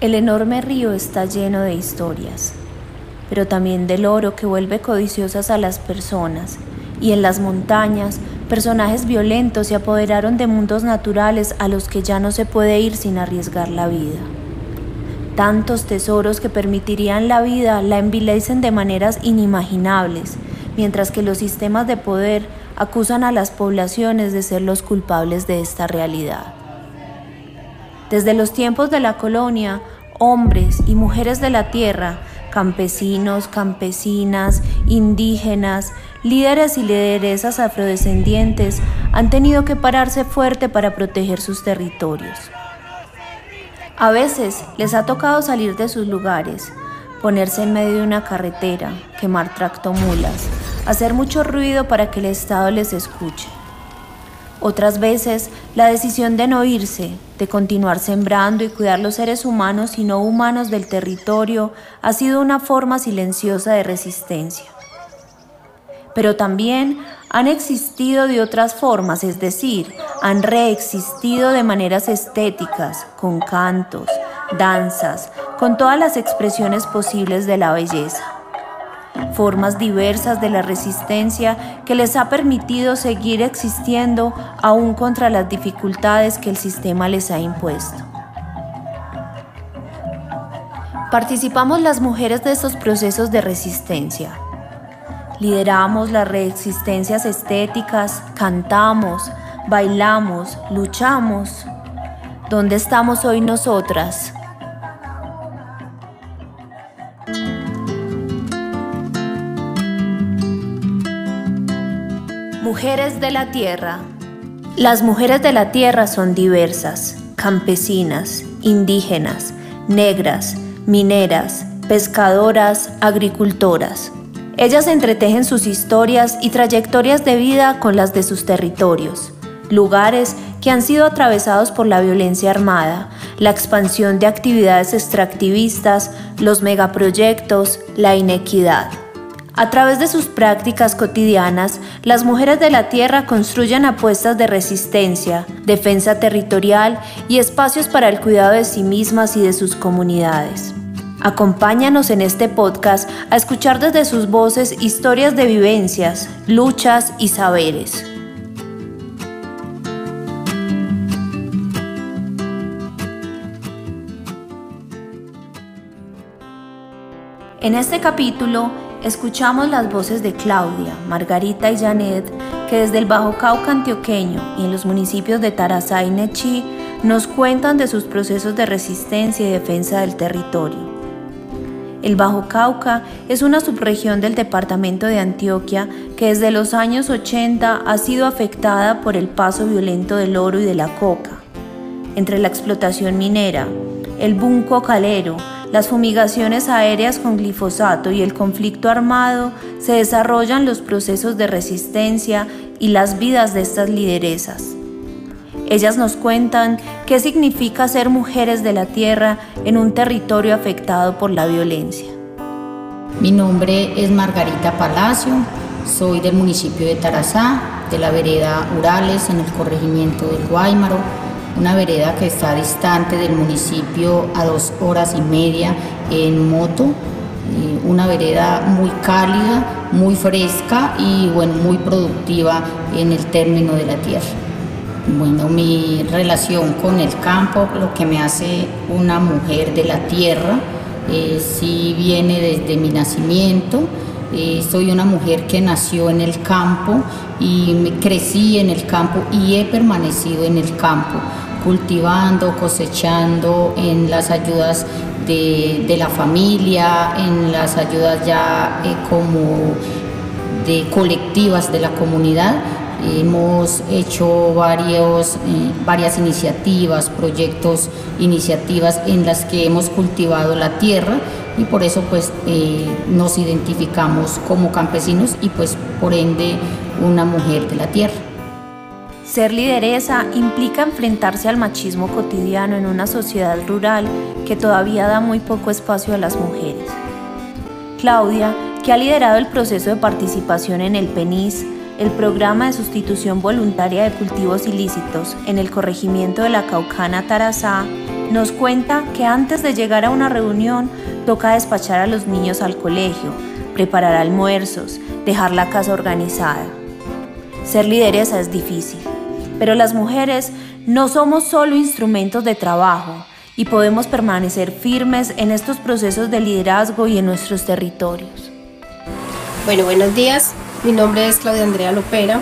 El enorme río está lleno de historias, pero también del oro que vuelve codiciosas a las personas, y en las montañas personajes violentos se apoderaron de mundos naturales a los que ya no se puede ir sin arriesgar la vida. Tantos tesoros que permitirían la vida la envilecen de maneras inimaginables, mientras que los sistemas de poder acusan a las poblaciones de ser los culpables de esta realidad. Desde los tiempos de la colonia, hombres y mujeres de la tierra, campesinos, campesinas, indígenas, líderes y lideresas afrodescendientes han tenido que pararse fuerte para proteger sus territorios. A veces les ha tocado salir de sus lugares, ponerse en medio de una carretera, quemar tractomulas, hacer mucho ruido para que el Estado les escuche. Otras veces, la decisión de no irse, de continuar sembrando y cuidar los seres humanos y no humanos del territorio, ha sido una forma silenciosa de resistencia. Pero también han existido de otras formas, es decir, han reexistido de maneras estéticas, con cantos, danzas, con todas las expresiones posibles de la belleza formas diversas de la resistencia que les ha permitido seguir existiendo aún contra las dificultades que el sistema les ha impuesto. Participamos las mujeres de estos procesos de resistencia. Lideramos las reexistencias estéticas, cantamos, bailamos, luchamos. ¿Dónde estamos hoy nosotras? Mujeres de la Tierra. Las mujeres de la Tierra son diversas, campesinas, indígenas, negras, mineras, pescadoras, agricultoras. Ellas entretejen sus historias y trayectorias de vida con las de sus territorios, lugares que han sido atravesados por la violencia armada, la expansión de actividades extractivistas, los megaproyectos, la inequidad. A través de sus prácticas cotidianas, las mujeres de la tierra construyen apuestas de resistencia, defensa territorial y espacios para el cuidado de sí mismas y de sus comunidades. Acompáñanos en este podcast a escuchar desde sus voces historias de vivencias, luchas y saberes. En este capítulo Escuchamos las voces de Claudia, Margarita y Janet, que desde el Bajo Cauca antioqueño y en los municipios de Tarazá y Nechí nos cuentan de sus procesos de resistencia y defensa del territorio. El Bajo Cauca es una subregión del departamento de Antioquia que desde los años 80 ha sido afectada por el paso violento del oro y de la coca. Entre la explotación minera, el boom cocalero, las fumigaciones aéreas con glifosato y el conflicto armado se desarrollan los procesos de resistencia y las vidas de estas lideresas. Ellas nos cuentan qué significa ser mujeres de la tierra en un territorio afectado por la violencia. Mi nombre es Margarita Palacio, soy del municipio de Tarazá, de la vereda Urales, en el corregimiento del Guaymaro una vereda que está distante del municipio a dos horas y media en moto, eh, una vereda muy cálida, muy fresca y bueno, muy productiva en el término de la tierra. Bueno, mi relación con el campo, lo que me hace una mujer de la tierra, eh, sí viene desde mi nacimiento. Eh, soy una mujer que nació en el campo y me crecí en el campo y he permanecido en el campo cultivando, cosechando, en las ayudas de, la familia, en las ayudas ya eh, como de colectivas de la comunidad. Hemos hecho varios, eh, varias iniciativas, proyectos, iniciativas en las que hemos cultivado la tierra y por eso pues eh, nos identificamos como campesinos y pues por ende una mujer de la tierra. Ser lideresa implica enfrentarse al machismo cotidiano en una sociedad rural que todavía da muy poco espacio a las mujeres. Claudia, que ha liderado el proceso de participación en el PENIS, el programa de sustitución voluntaria de cultivos ilícitos en el corregimiento de la Caucana Tarazá, nos cuenta que antes de llegar a una reunión toca despachar a los niños al colegio, preparar almuerzos, dejar la casa organizada. Ser lideresa es difícil, pero las mujeres no somos solo instrumentos de trabajo y podemos permanecer firmes en estos procesos de liderazgo y en nuestros territorios. Bueno, buenos días. Mi nombre es Claudia Andrea Lopera.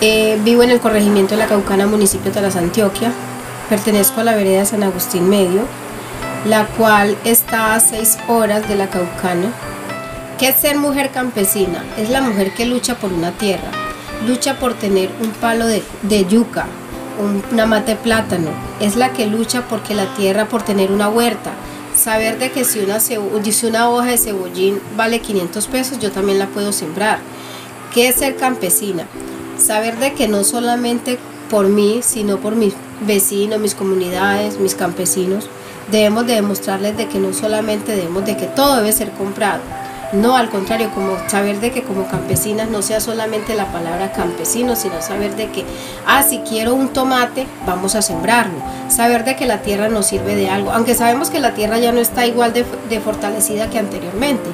Eh, vivo en el corregimiento de la Caucana, municipio de Taras, Antioquia. Pertenezco a la vereda San Agustín Medio, la cual está a seis horas de la Caucana. ¿Qué es ser mujer campesina? Es la mujer que lucha por una tierra, lucha por tener un palo de, yuca, una mate de plátano, es la que lucha porque la tierra, por tener una huerta, saber de que una, si una hoja de cebollín vale 500 pesos, yo también la puedo sembrar. ¿Qué es ser campesina? Saber de que no solamente por mí, sino por mis vecinos, mis comunidades, mis campesinos, debemos de demostrarles de que no solamente debemos de que todo debe ser comprado, no, al contrario, como saber de que como campesinas no sea solamente la palabra campesino, sino saber de que, ah, si quiero un tomate, vamos a sembrarlo. Saber de que la tierra nos sirve de algo, aunque sabemos que la tierra ya no está igual de, de fortalecida que anteriormente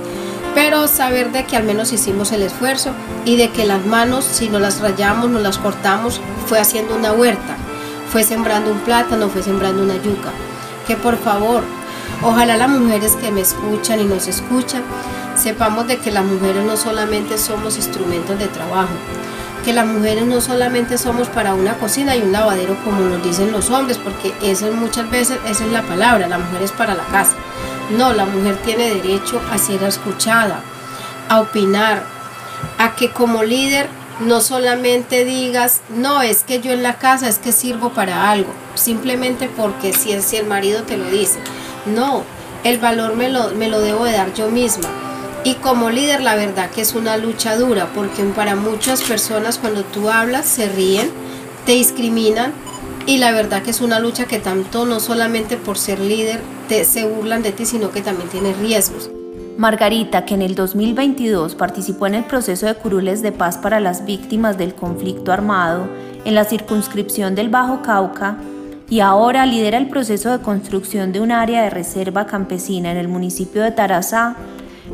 pero saber de que al menos hicimos el esfuerzo y de que las manos, si no las rayamos, no las cortamos, fue haciendo una huerta, fue sembrando un plátano, fue sembrando una yuca. Que por favor, ojalá las mujeres que me escuchan y nos escuchan, sepamos de que las mujeres no solamente somos instrumentos de trabajo, que las mujeres no solamente somos para una cocina y un lavadero como nos dicen los hombres, porque eso muchas veces esa es la palabra, la mujer es para la casa. No, la mujer tiene derecho a ser escuchada, a opinar, a que como líder no solamente digas, no, es que yo en la casa es que sirvo para algo, simplemente porque si, si el marido te lo dice. No, el valor me lo, debo de dar yo misma. Y como líder la verdad que es una lucha dura, porque para muchas personas cuando tú hablas se ríen, te discriminan y la verdad que es una lucha que tanto no solamente por ser líder te, se burlan de ti, sino que también tiene riesgos. Margarita, que en el 2022 participó en el proceso de curules de paz para las víctimas del conflicto armado en la circunscripción del Bajo Cauca y ahora lidera el proceso de construcción de un área de reserva campesina en el municipio de Tarazá,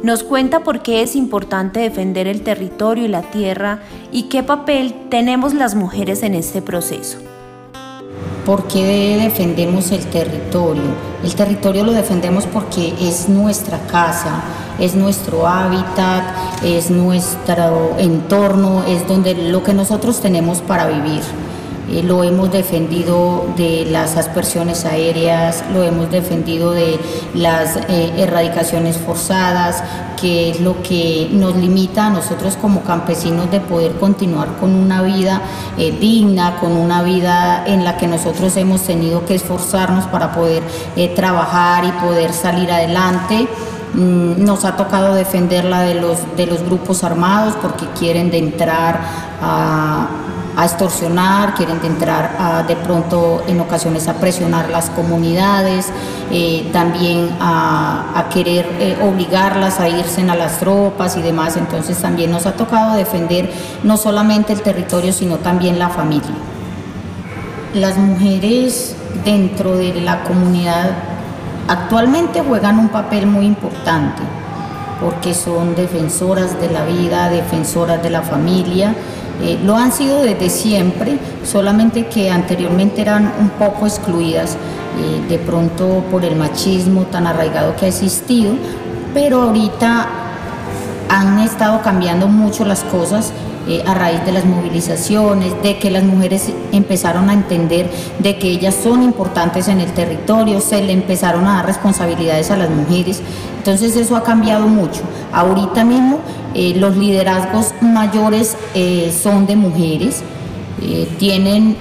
nos cuenta por qué es importante defender el territorio y la tierra y qué papel tenemos las mujeres en este proceso. ¿Por qué defendemos el territorio? El territorio lo defendemos porque es nuestra casa, es nuestro hábitat, es nuestro entorno, es donde lo que nosotros tenemos para vivir. Eh, lo hemos defendido de las aspersiones aéreas, lo hemos defendido de las eh, erradicaciones forzadas, que es lo que nos limita a nosotros como campesinos de poder continuar con una vida eh, digna, con una vida en la que nosotros hemos tenido que esforzarnos para poder trabajar y poder salir adelante. Mm, nos ha tocado defenderla de los, de los grupos armados porque quieren de entrar a a extorsionar, quieren entrar a, de pronto en ocasiones a presionar las comunidades, eh, también a, querer eh, obligarlas a irse a las tropas y demás. Entonces también nos ha tocado defender no solamente el territorio, sino también la familia. Las mujeres dentro de la comunidad actualmente juegan un papel muy importante porque son defensoras de la vida, defensoras de la familia eh, lo han sido desde siempre, solamente que anteriormente eran un poco excluidas, eh, de pronto por el machismo tan arraigado que ha existido, pero ahorita han estado cambiando mucho las cosas eh, a raíz de las movilizaciones, de que las mujeres empezaron a entender de que ellas son importantes en el territorio, se le empezaron a dar responsabilidades a las mujeres. Entonces eso ha cambiado mucho. Ahorita mismo eh, los liderazgos mayores eh, son de mujeres, tienen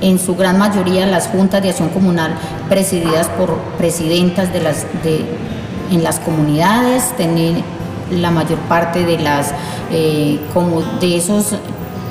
en su gran mayoría las juntas de acción comunal presididas por presidentas de las, de, en las comunidades, tienen la mayor parte de las eh, como de esos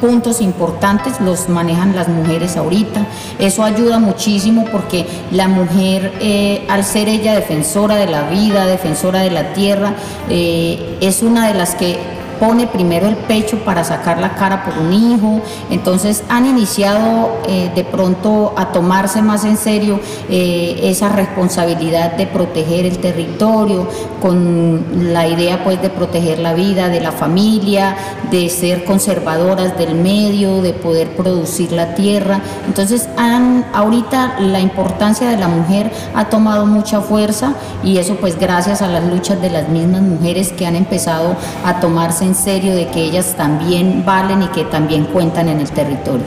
puntos importantes los manejan las mujeres ahorita. Eso ayuda muchísimo porque la mujer, eh, al ser ella defensora de la vida, defensora de la tierra, eh, es una de las que pone primero el pecho para sacar la cara por un hijo. Entonces han iniciado eh, de pronto a tomarse más en serio eh, esa responsabilidad de proteger el territorio, con la idea pues de proteger la vida de la familia, de ser conservadoras del medio, de poder producir la tierra. Entonces han, ahorita la importancia de la mujer ha tomado mucha fuerza y eso pues gracias a las luchas de las mismas mujeres que han empezado a tomarse en serio de que ellas también valen y que también cuentan en el territorio.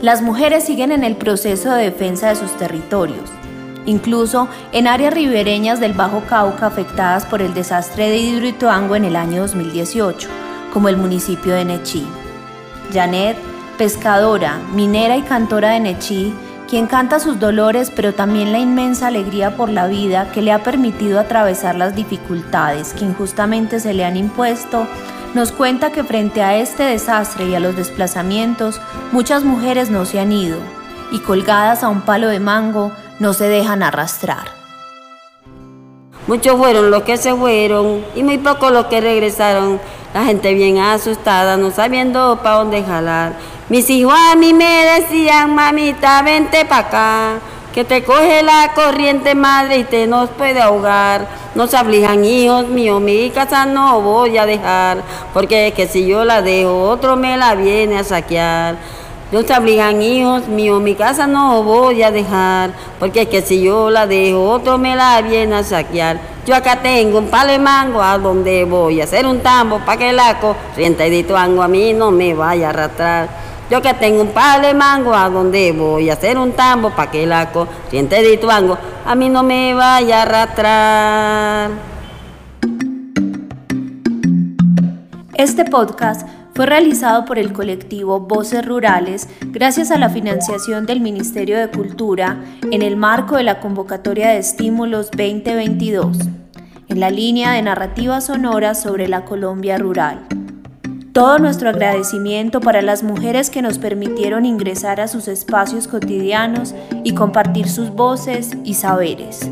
Las mujeres siguen en el proceso de defensa de sus territorios, incluso en áreas ribereñas del Bajo Cauca afectadas por el desastre de Hidroituango en el año 2018, como el municipio de Nechí. Janet, pescadora, minera y cantora de Nechí, quien canta sus dolores pero también la inmensa alegría por la vida que le ha permitido atravesar las dificultades que injustamente se le han impuesto, nos cuenta que frente a este desastre y a los desplazamientos, muchas mujeres no se han ido y colgadas a un palo de mango no se dejan arrastrar. Muchos fueron los que se fueron y muy pocos los que regresaron. La gente bien asustada, no sabiendo para dónde jalar. Mis hijos a mí me decían, mamita, vente para acá, que te coge la corriente madre y te nos puede ahogar. No se aflijan hijos míos, mi casa no voy a dejar, porque es que si yo la dejo, otro me la viene a saquear. No se aflijan hijos míos, mi casa no voy a dejar, porque es que si yo la dejo, otro me la viene a saquear. Yo acá tengo un palo de mango a donde voy a hacer un tambo para que la corriente de tuango a mí no me vaya a arrastrar. Yo que tengo un par de mango, ¿a donde voy a hacer un tambo para que la corriente de tuango a mí no me vaya a arrastrar? Este podcast fue realizado por el colectivo Voces Rurales gracias a la financiación del Ministerio de Cultura en el marco de la convocatoria de estímulos 2022, en la línea de narrativa sonora sobre la Colombia rural. Todo nuestro agradecimiento para las mujeres que nos permitieron ingresar a sus espacios cotidianos y compartir sus voces y saberes.